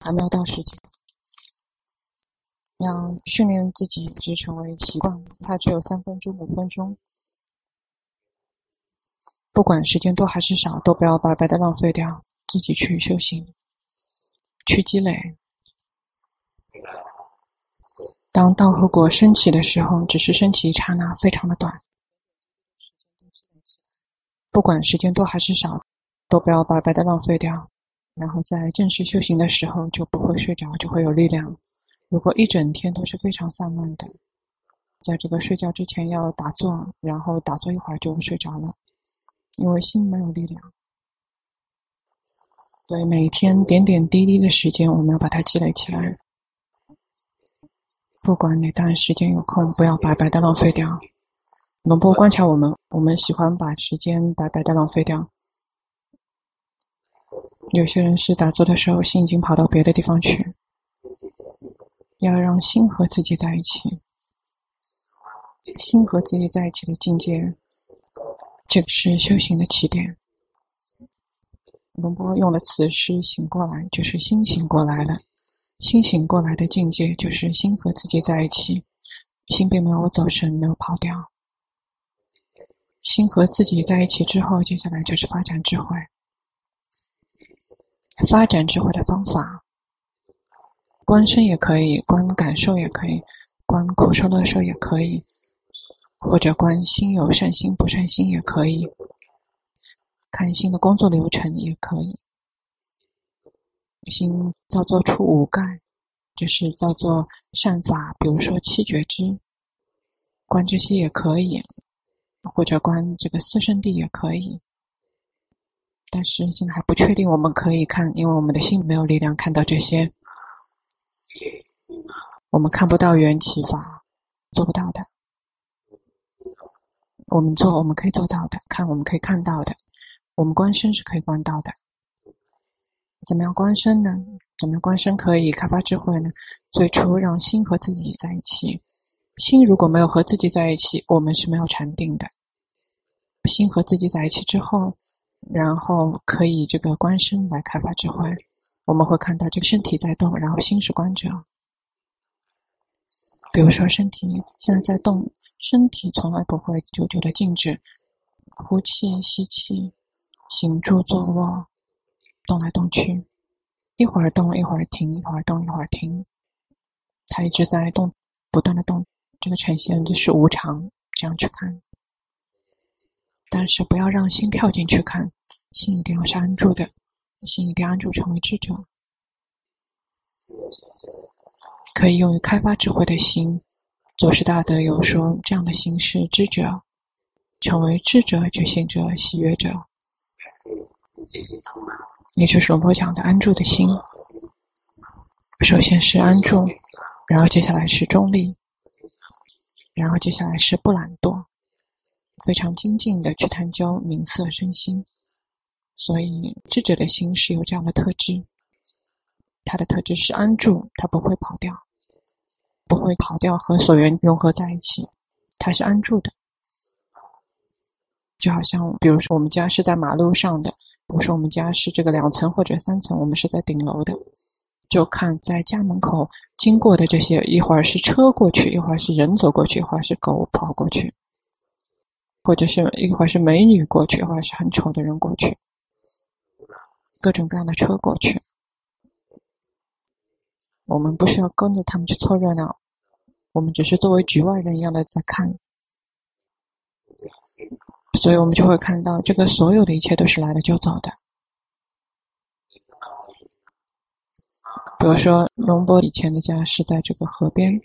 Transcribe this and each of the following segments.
还没有到时间。要训练自己，一直成为习惯。它只有三分钟、五分钟，不管时间多还是少，都不要白白的浪费掉。自己去修行，去积累。当道和果升起的时候，只是升起一刹那，非常的短。不管时间多还是少，都不要白白的浪费掉。然后在正式修行的时候，就不会睡着，就会有力量。如果一整天都是非常散乱的，在这个睡觉之前要打坐，然后打坐一会儿就睡着了，因为心没有力量。所以每天点点滴滴的时间，我们要把它积累起来。不管哪段时间有空，不要白白的浪费掉。龙波观察我们，我们喜欢把时间白白的浪费掉。有些人是打坐的时候，心已经跑到别的地方去。要让心和自己在一起，心和自己在一起的境界，这个是修行的起点。龙波用的词是“醒过来”，就是心醒过来了。心醒过来的境界，就是心和自己在一起，心并没有走神，没有跑掉。心和自己在一起之后，接下来就是发展智慧。发展智慧的方法。观身也可以，观感受也可以，观苦受乐受也可以，或者观心有善心不善心也可以，看心的工作流程也可以。心造作出五盖，就是造作善法，比如说七觉支，观这些也可以，或者观这个四圣谛也可以。但是现在还不确定，我们可以看，因为我们的心没有力量看到这些。我们看不到缘起法，做不到的。我们做，我们可以做到的；看，我们可以看到的。我们观身是可以观到的。怎么样观身呢？怎么样观身可以开发智慧呢？最初让心和自己在一起。心如果没有和自己在一起，我们是没有禅定的。心和自己在一起之后，然后可以这个观身来开发智慧。我们会看到这个身体在动，然后心是观者。比如说，身体现在在动，身体从来不会久久的静止，呼气、吸气、行住坐卧，动来动去，一会儿动一会儿停，一会儿动一会儿停，它一直在动，不断的动，这个呈现就是无常，这样去看。但是不要让心跳进去看，心一定要是安住的。心一定安住，成为智者，可以用于开发智慧的心。祖师大德有说，这样的心是智者，成为智者、觉醒者、喜悦者，也就是我讲的安住的心。首先是安住，然后接下来是中立，然后接下来是不懒惰，非常精进的去探究名色身心。所以，智者的心是有这样的特质，他的特质是安住，他不会跑掉，不会跑掉和所缘融合在一起，他是安住的。就好像，比如说我们家是在马路上的，比如说我们家是这个两层或者三层，我们是在顶楼的，就看在家门口经过的这些，一会儿是车过去，一会儿是人走过去，一会儿是狗跑过去，或者是一会儿是美女过去，一会儿是很丑的人过去。各种各样的车过去，我们不需要跟着他们去凑热闹，我们只是作为局外人一样的在看，所以我们就会看到这个所有的一切都是来了就走的。比如说，龙波以前的家是在这个河边，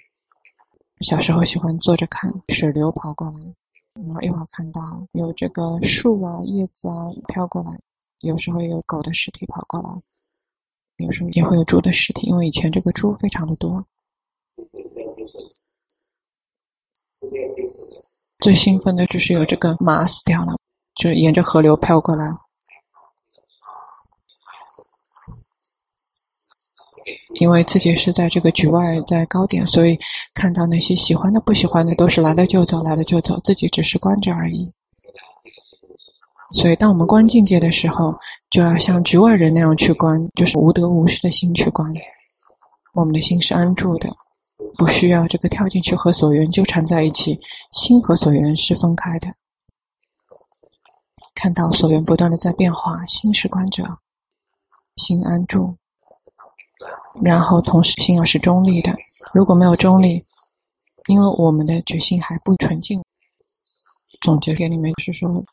小时候喜欢坐着看水流跑过来，然后一会儿看到有这个树啊、叶子啊飘过来。有时候也有狗的尸体跑过来，有时候也会有猪的尸体，因为以前这个猪非常的多。最兴奋的就是有这个马死掉了，就沿着河流飘过来。因为自己是在这个局外，在高点，所以看到那些喜欢的、不喜欢的，都是来了就走，来了就走，自己只是观着而已。所以，当我们观境界的时候，就要像局外人那样去观，就是无得无失的心去观。我们的心是安住的，不需要这个跳进去和所缘纠缠在一起，心和所缘是分开的。看到所缘不断的在变化，心是观者，心安住，然后同时心要是中立的。如果没有中立，因为我们的决心还不纯净。总结给你们是说，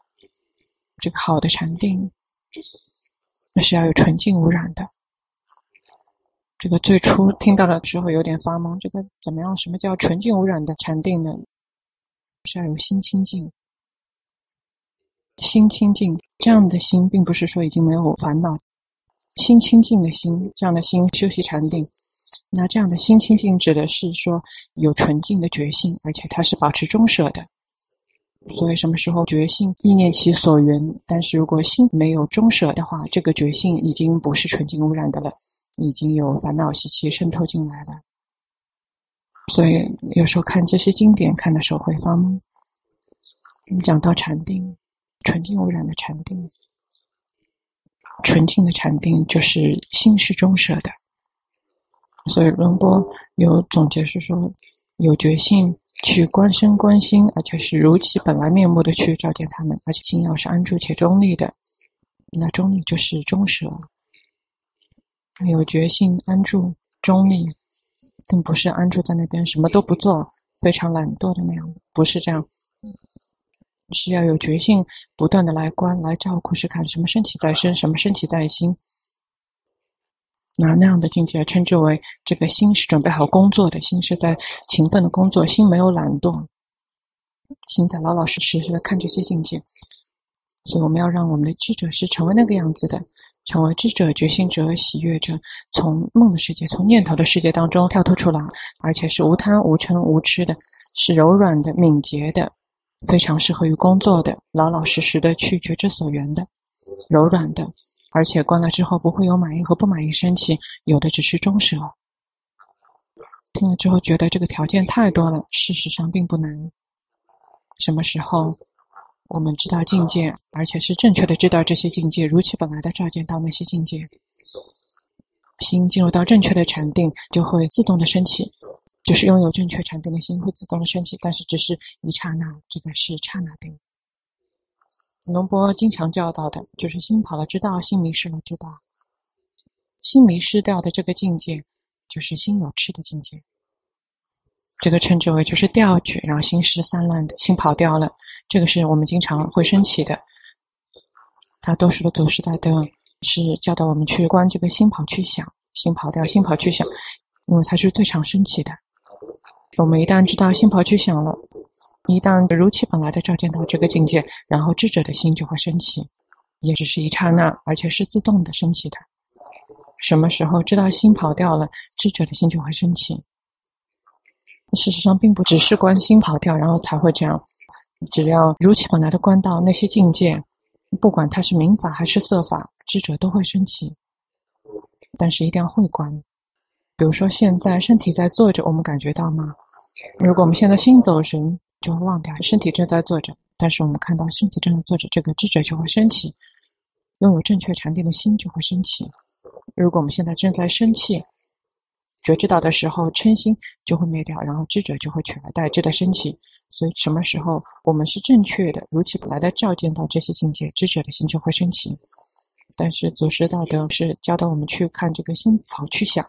这个好的禅定，那是要有纯净无染的。这个最初听到的时候有点发懵，这个怎么样？什么叫纯净无染的禅定呢？是要有心清净，心清净，这样的心并不是说已经没有烦恼，心清净的心，这样的心修习禅定，那这样的心清净指的是说有纯净的觉性，而且它是保持中舍的。所以，什么时候觉性意念其所缘？但是如果心没有中舍的话，这个觉性已经不是纯净污染的了，已经有烦恼习气渗透进来了。所以有时候看这些经典，看的时候会发懵。我们讲到禅定，纯净污染的禅定，纯净的禅定就是心是中舍的。所以龙波有总结是说，有觉性。去观身观心，而且是如其本来面目的去照见他们，而且心要是安住且中立的，那中立就是中舍，有觉性安住中立，并不是安住在那边什么都不做，非常懒惰的那样，不是这样，是要有决心，不断的来观来照顾，是看什么升起在身，什么升起在心。那那样的境界称之为这个心是准备好工作的，心是在勤奋的工作，心没有懒惰，心在老老实实的看这些境界。所以我们要让我们的智者是成为那个样子的，成为智者、觉醒者、喜悦者，从梦的世界、从念头的世界当中跳脱出来，而且是无贪、无嗔、无痴的，是柔软的、敏捷的，非常适合于工作的，老老实实的去觉知所缘的，柔软的。而且关了之后不会有满意和不满意升起，有的只是中舍。听了之后觉得这个条件太多了，事实上并不难。什么时候我们知道境界，而且是正确的知道这些境界，如其本来的照见到那些境界，心进入到正确的禅定，就会自动的升起，就是拥有正确禅定的心会自动的升起，但是只是一刹那，这个是刹那定。龙波经常教导的就是心跑了知道，心迷失了知道。心迷失掉的这个境界，就是心有痴的境界。这个称之为就是掉觉，然后心失散乱的心跑掉了。这个是我们经常会升起的。大多数的祖师大德是教导我们去观这个心跑去想，心跑掉，心跑去想，因为它是最常升起的。我们一旦知道心跑去想了。一旦如其本来的照见到这个境界，然后智者的心就会升起，也只是一刹那，而且是自动的升起的。什么时候知道心跑掉了，智者的心就会升起。事实上，并不只是观心跑掉，然后才会这样。只要如其本来的观到那些境界，不管它是明法还是色法，智者都会升起。但是一定要会观。比如说，现在身体在坐着，我们感觉到吗？如果我们现在心走神，就会忘掉身体正在坐着，但是我们看到身体正在坐着，这个智者就会升起，拥有正确禅定的心就会升起。如果我们现在正在生气，觉知到的时候，嗔心就会灭掉，然后智者就会取而代之的升起。所以什么时候我们是正确的，如其本来的照见到这些境界，智者的心就会升起。但是祖师道德是教导我们去看这个心跑去想，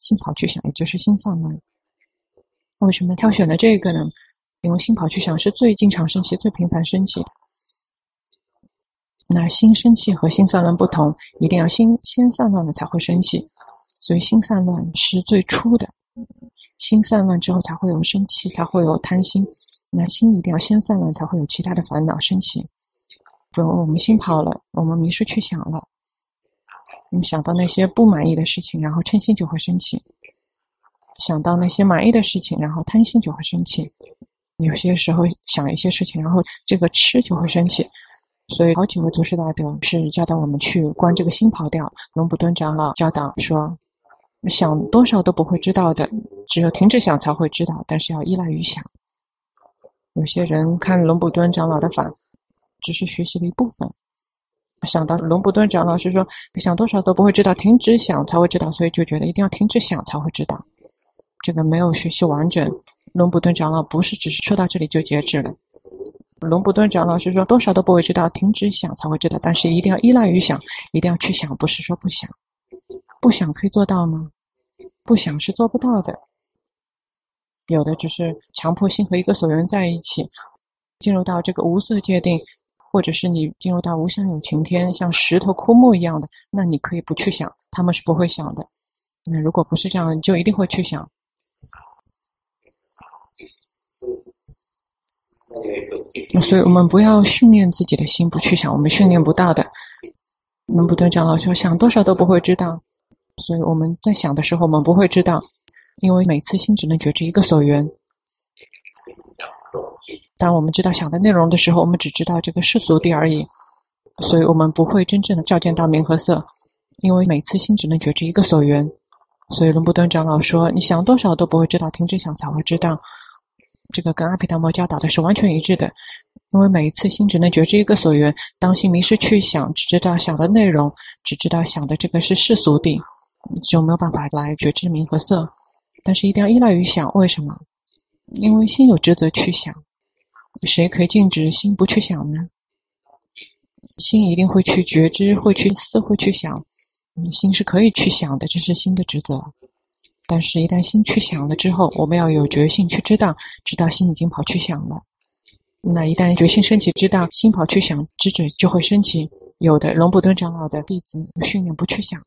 心跑去想，也就是心散乱。为什么挑选了这个呢？因为心跑去想是最经常升起、最频繁升起的。那心生气和心散乱不同，一定要心先散乱了才会生气，所以心散乱是最初的。心散乱之后才会有生气，才会有贪心。那心一定要先散乱，才会有其他的烦恼升起。比如我们心跑了，我们迷失去想了，我们想到那些不满意的事情，然后嗔心就会升起；想到那些满意的事情，然后贪心就会生气。有些时候想一些事情，然后这个吃就会生气，所以好几位祖师大德是教导我们去观这个心跑掉。龙普顿长老教导说，想多少都不会知道的，只有停止想才会知道，但是要依赖于想。有些人看龙普顿长老的法，只是学习了一部分，想到龙布顿长老是说，想多少都不会知道，停止想才会知道，所以就觉得一定要停止想才会知道。这个没有学习完整。龙布顿长老不是只是说到这里就截止了。龙布顿长老是说，多少都不会知道，停止想才会知道，但是一定要依赖于想，一定要去想，不是说不想。不想可以做到吗？不想是做不到的。有的只是强迫性和一个所缘在一起，进入到这个无色界定。或者是你进入到无相有情天，像石头枯木一样的，那你可以不去想，他们是不会想的。那如果不是这样，就一定会去想。所以我们不要训练自己的心不去想，我们训练不到的。我们不断讲老说想多少都不会知道，所以我们在想的时候，我们不会知道，因为每次心只能觉知一个所缘。当我们知道想的内容的时候，我们只知道这个世俗谛而已，所以我们不会真正的照见到名和色，因为每次心只能觉知一个所缘。所以龙布顿长老说：“你想多少都不会知道，停止想才会知道。”这个跟阿毗达摩教导的是完全一致的，因为每一次心只能觉知一个所缘，当心迷失去想，只知道想的内容，只知道想的这个是世俗谛，就没有办法来觉知名和色。但是一定要依赖于想，为什么？因为心有职责去想。谁可以禁止心不去想呢？心一定会去觉知，会去思，会去想。嗯，心是可以去想的，这是心的职责。但是，一旦心去想了之后，我们要有决心去知道，知道心已经跑去想了。那一旦决心升起，知道心跑去想，智者就会升起。有的龙布顿长老的弟子训练不去想，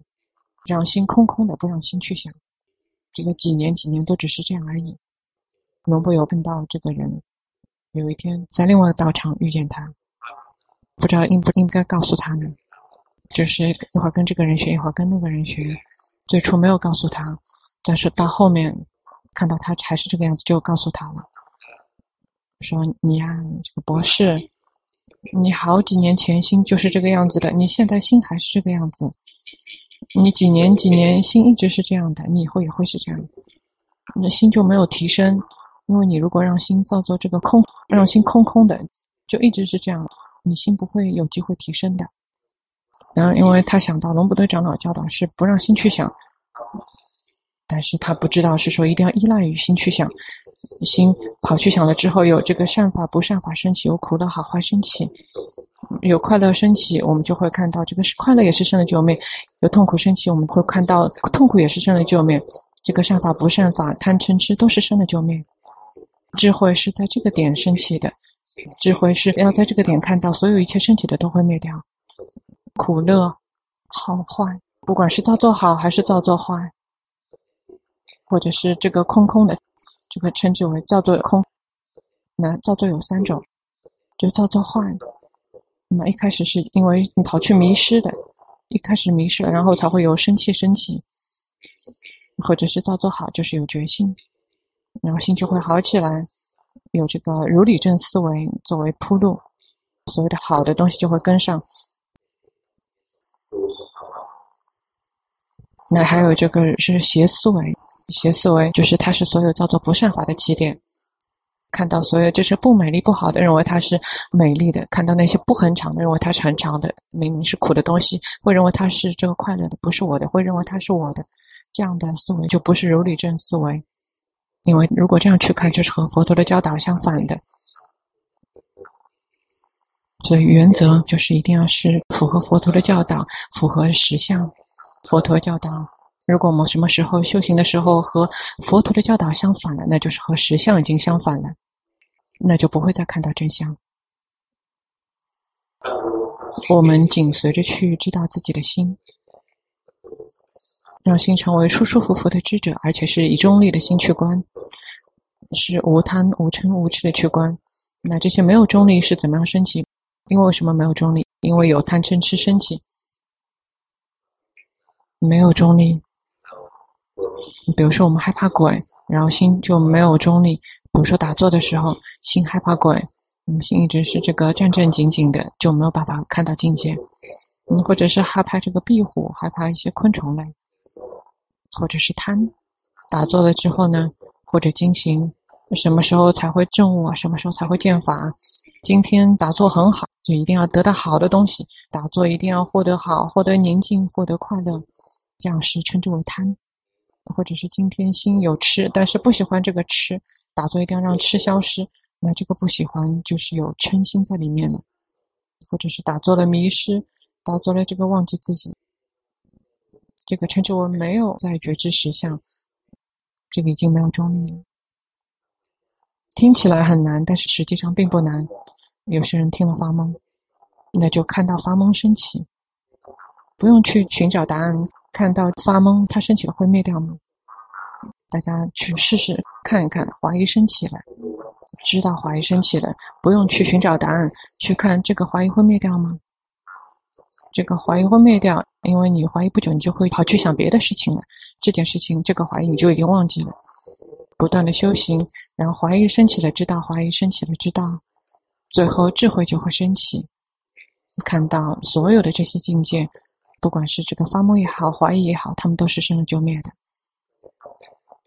让心空空的，不让心去想。这个几年几年都只是这样而已。龙布有碰到这个人。有一天，在另外的道场遇见他，不知道应不应该告诉他呢？就是一会儿跟这个人学，一会儿跟那个人学。最初没有告诉他，但是到后面看到他还是这个样子，就告诉他了，说：“你呀，这个博士，你好几年前心就是这个样子的，你现在心还是这个样子。你几年几年心一直是这样的，你以后也会是这样，你的心就没有提升。”因为你如果让心造作这个空，让心空空的，就一直是这样，你心不会有机会提升的。然后，因为他想到龙布顿长老教导是不让心去想，但是他不知道是说一定要依赖于心去想，心跑去想了之后，有这个善法不善法升起，有苦乐好坏升起，有快乐升起，我们就会看到这个是快乐也是生了就灭；有痛苦升起，我们会看到痛苦也是生了就灭。这个善法不善法贪嗔痴都是生了就灭。智慧是在这个点升起的，智慧是要在这个点看到所有一切升起的都会灭掉，苦乐好坏，不管是造作好还是造作坏，或者是这个空空的，这个称之为造作空。那造作有三种，就造作坏，那一开始是因为你跑去迷失的，一开始迷失了，然后才会有生气升起，或者是造作好，就是有决心。然后心就会好起来，有这个如理正思维作为铺路，所谓的好的东西就会跟上。那还有这个是邪思维，邪思维就是它是所有叫做不善法的起点。看到所有这是不美丽不好的，认为它是美丽的；看到那些不恒常的，认为它是恒常的。明明是苦的东西，会认为它是这个快乐的，不是我的，会认为它是我的。这样的思维就不是如理正思维。因为如果这样去看，就是和佛陀的教导相反的。所以原则就是一定要是符合佛陀的教导，符合实相。佛陀教导，如果我们什么时候修行的时候和佛陀的教导相反了，那就是和实相已经相反了，那就不会再看到真相。我们紧随着去知道自己的心。让心成为舒舒服服的知者，而且是以中立的心去观，是无贪无嗔无痴的去观。那这些没有中立是怎么样升起？因为为什么没有中立？因为有贪嗔痴升起。没有中立，比如说我们害怕鬼，然后心就没有中立。比如说打坐的时候，心害怕鬼，嗯，心一直是这个战战兢兢的，就没有办法看到境界。嗯，或者是害怕这个壁虎，害怕一些昆虫类。或者是贪，打坐了之后呢，或者进行，什么时候才会证悟啊？什么时候才会见法？今天打坐很好，就一定要得到好的东西。打坐一定要获得好，获得宁静，获得快乐，这样是称之为贪。或者是今天心有痴，但是不喜欢这个痴，打坐一定要让痴消失，那这个不喜欢就是有嗔心在里面了。或者是打坐了迷失，打坐了这个忘记自己，这个称之为没有在觉知实相，这个已经没有中立了。听起来很难，但是实际上并不难。有些人听了发懵，那就看到发懵升起，不用去寻找答案。看到发懵，它升起了会灭掉吗？大家去试试看一看，怀疑升起来，知道怀疑升起来，不用去寻找答案，去看这个怀疑会灭掉吗？这个怀疑会灭掉，因为你怀疑不久，你就会跑去想别的事情了。这件事情，这个怀疑你就已经忘记了。不断的修行，然后怀疑升起了，知道怀疑升起了，知道，最后智慧就会升起，看到所有的这些境界，不管是这个发梦也好，怀疑也好，他们都是生了就灭的，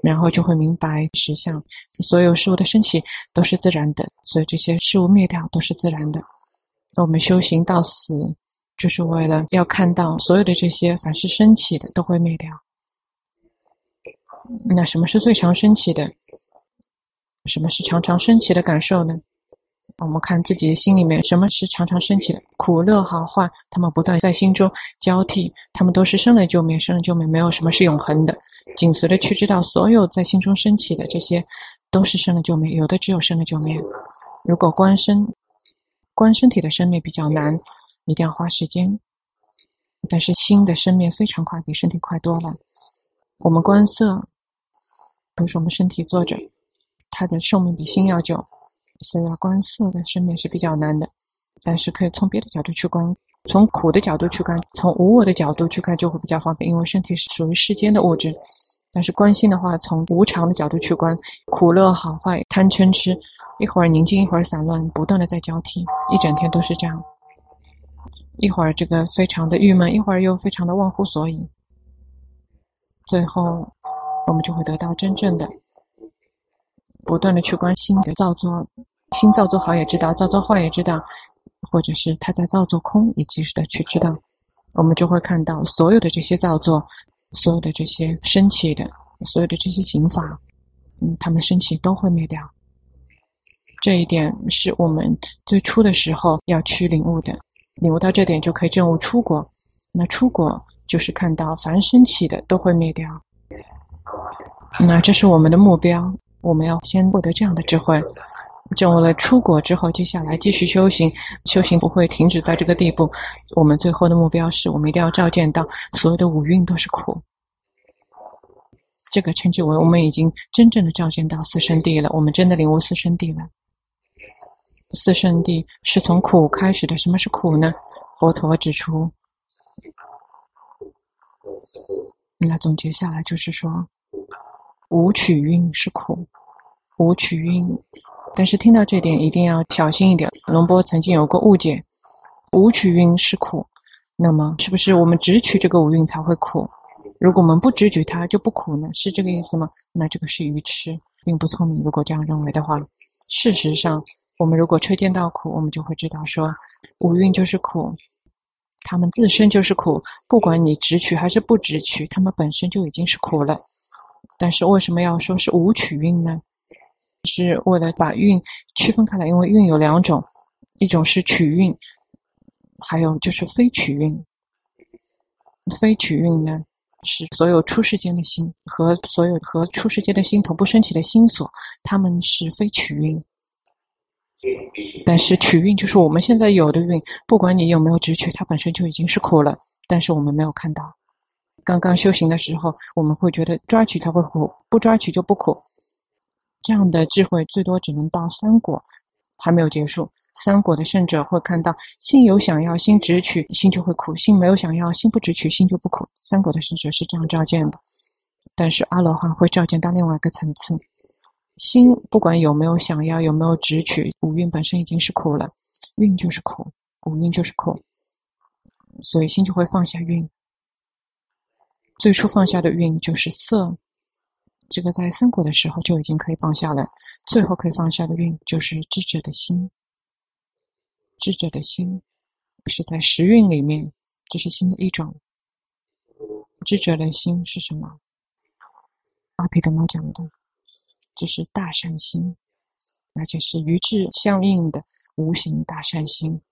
然后就会明白实相，所有事物的升起都是自然的，所以这些事物灭掉都是自然的。我们修行到死，就是为了要看到所有的这些凡是升起的都会灭掉。那什么是最常升起的？什么是常常升起的感受呢？我们看自己的心里面，什么是常常升起的？苦乐好坏，他们不断在心中交替，他们都是生了就灭，生了就灭，没有什么是永恒的。紧随着去知道，所有在心中升起的这些，都是生了就灭，有的只有生了就灭。如果观身，观身体的生灭比较难，一定要花时间。但是心的生灭非常快，比身体快多了。我们观色。比如说，我们身体坐着，它的寿命比心要久，所以要观色的生命是比较难的。但是可以从别的角度去观，从苦的角度去看，从无我的角度去看，就会比较方便。因为身体是属于世间的物质，但是观心的话，从无常的角度去观，苦乐好坏、贪嗔痴，一会儿宁静，一会儿散乱，不断的在交替，一整天都是这样。一会儿这个非常的郁闷，一会儿又非常的忘乎所以，最后。我们就会得到真正的不断的去关心的造作，心造作好也知道，造作坏也知道，或者是他在造作空也及时的去知道，我们就会看到所有的这些造作，所有的这些升起的，所有的这些行法，嗯，他们升起都会灭掉。这一点是我们最初的时候要去领悟的，领悟到这点就可以证悟出国。那出国就是看到凡升起的都会灭掉。那这是我们的目标，我们要先获得这样的智慧，证悟了出果之后，接下来继续修行，修行不会停止在这个地步。我们最后的目标是我们一定要照见到所有的五蕴都是苦，这个称之为我们已经真正的照见到四圣谛了，我们真的领悟四圣谛了。四圣谛是从苦开始的，什么是苦呢？佛陀指出，那总结下来就是说。五取蕴是苦，五取蕴，但是听到这点一定要小心一点。龙波曾经有过误解，五取蕴是苦，那么是不是我们只取这个五蕴才会苦？如果我们不只取它就不苦呢？是这个意思吗？那这个是愚痴，并不聪明。如果这样认为的话，事实上，我们如果车见到苦，我们就会知道说，五蕴就是苦，它们自身就是苦，不管你只取还是不只取，它们本身就已经是苦了。但是为什么要说是无取蕴呢？是为了把蕴区分开来，因为蕴有两种，一种是取蕴，还有就是非取蕴。非取蕴呢，是所有出世间的心和所有和出世间的心同步升起的心所，他们是非取蕴。但是取蕴就是我们现在有的蕴，不管你有没有直取，它本身就已经是苦了，但是我们没有看到。刚刚修行的时候，我们会觉得抓取才会苦，不抓取就不苦。这样的智慧最多只能到三果，还没有结束。三果的圣者会看到，心有想要，心执取，心就会苦；心没有想要，心不执取，心就不苦。三果的圣者是这样照见的。但是阿罗汉会照见到另外一个层次，心不管有没有想要，有没有执取，五蕴本身已经是苦了，蕴就是苦，五蕴就是苦，所以心就会放下蕴。最初放下的运就是色，这个在三果的时候就已经可以放下了。最后可以放下的运就是智者的心。智者的心是在时运里面，这是心的一种。智者的心是什么？阿毗达摩讲的，这是大善心，而且是与智相应的无形大善心。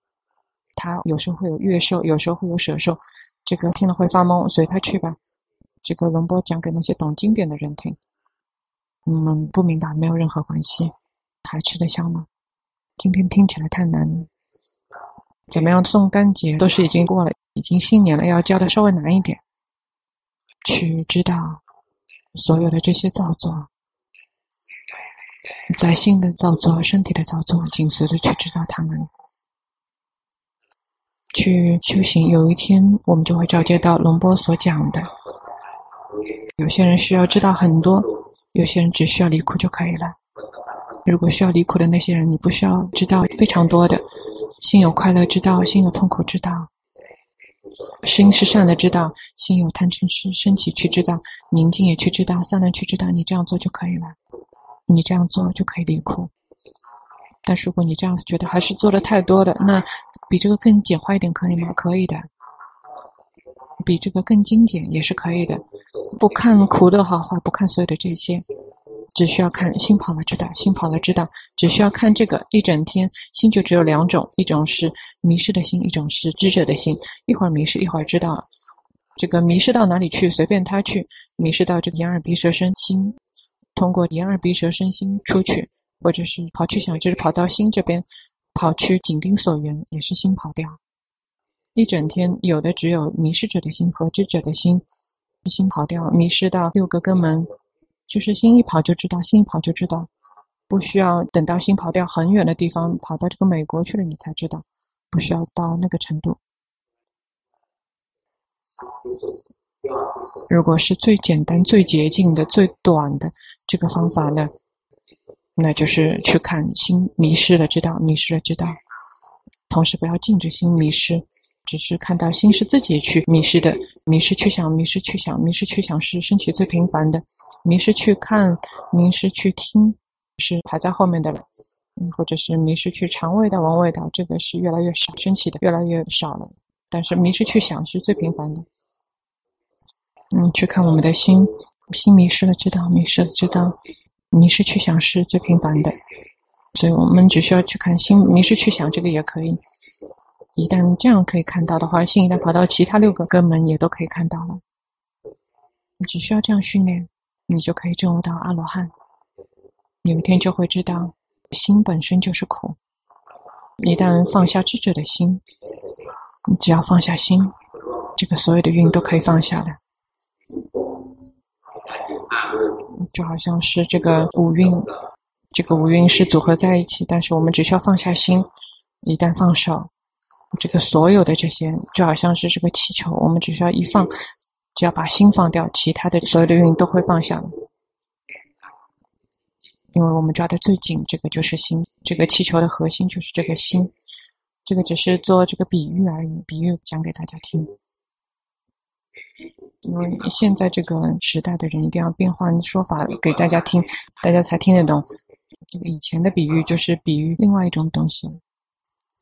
他有时候会有乐受，有时候会有舍受，这个听了会发懵，随他去吧。这个龙波讲给那些懂经典的人听。我嗯，不明白没有任何关系，还吃得消吗？今天听起来太难了。怎么样送干节都是已经过了，已经新年了，要教的稍微难一点。去知道所有的这些造作，在心的造作、身体的造作，紧随着去知道他们。去修行，有一天我们就会照接到龙波所讲的。有些人需要知道很多，有些人只需要离苦就可以了。如果需要离苦的那些人，你不需要知道非常多的，心有快乐知道，心有痛苦知道，心是善的知道，心有贪嗔痴升起去知道，宁静也去知道，散乱去知道，你这样做就可以了。你这样做就可以离苦。但如果你这样觉得还是做的太多的，那比这个更简化一点可以吗？可以的。比这个更精简也是可以的，不看苦的好坏，不看所有的这些，只需要看心跑了知道，心跑了知道，只需要看这个一整天，心就只有两种，一种是迷失的心，一种是知者的心，一会儿迷失，一会儿知道，这个迷失到哪里去，随便他去，迷失到这个眼耳鼻舌身心，通过眼耳鼻舌身心出去，或者是跑去想，就是跑到心这边，跑去紧盯所缘，也是心跑掉。一整天，有的只有迷失者的心和智者的心，心跑掉，迷失到六个根门，就是心一跑就知道，心一跑就知道，不需要等到心跑掉很远的地方，跑到这个美国去了，你才知道，不需要到那个程度。如果是最简单、最捷径的、最短的这个方法呢，那就是去看心迷失了，知道迷失了，知道，同时不要禁止心迷失。只是看到心是自己去迷失的，迷失去想，迷失去想，迷失去想是升起最频繁的，迷失去看，迷失去听是排在后面的了，嗯，或者是迷失去尝味道、闻味道，这个是越来越少升起的，越来越少了。但是迷失去想是最频繁的，嗯，去看我们的心，心迷失了知道，迷失了知道，迷失去想是最频繁的，所以我们只需要去看心迷失去想，这个也可以。一旦这样可以看到的话，心一旦跑到其他六个根门，也都可以看到了。你只需要这样训练，你就可以证悟到阿罗汉。有一天就会知道，心本身就是苦。一旦放下智者的心，你只要放下心，这个所有的运都可以放下了。就好像是这个五蕴，这个五蕴是组合在一起，但是我们只需要放下心，一旦放手。这个所有的这些就好像是这个气球，我们只需要一放，只要把心放掉，其他的所有的运都会放下了。因为我们抓得最紧，这个就是心，这个气球的核心就是这个心。这个只是做这个比喻而已，比喻讲给大家听。因为现在这个时代的人一定要变换说法给大家听，大家才听得懂。这个以前的比喻就是比喻另外一种东西了。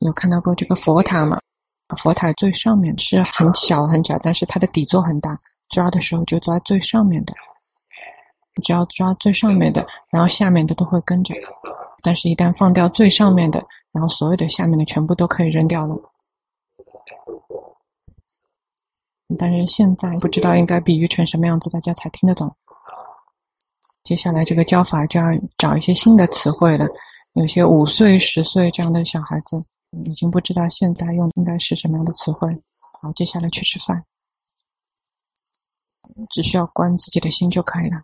有看到过这个佛塔吗？佛塔最上面是很小很小，但是它的底座很大，抓的时候就抓最上面的。只要抓最上面的，然后下面的都会跟着。但是，一旦放掉最上面的，然后所有的下面的全部都可以扔掉了。但是现在不知道应该比喻成什么样子，大家才听得懂。接下来这个教法就要找一些新的词汇了，有些五岁、十岁这样的小孩子。已经不知道现在用应该是什么样的词汇。好，接下来去吃饭，只需要关自己的心就可以了。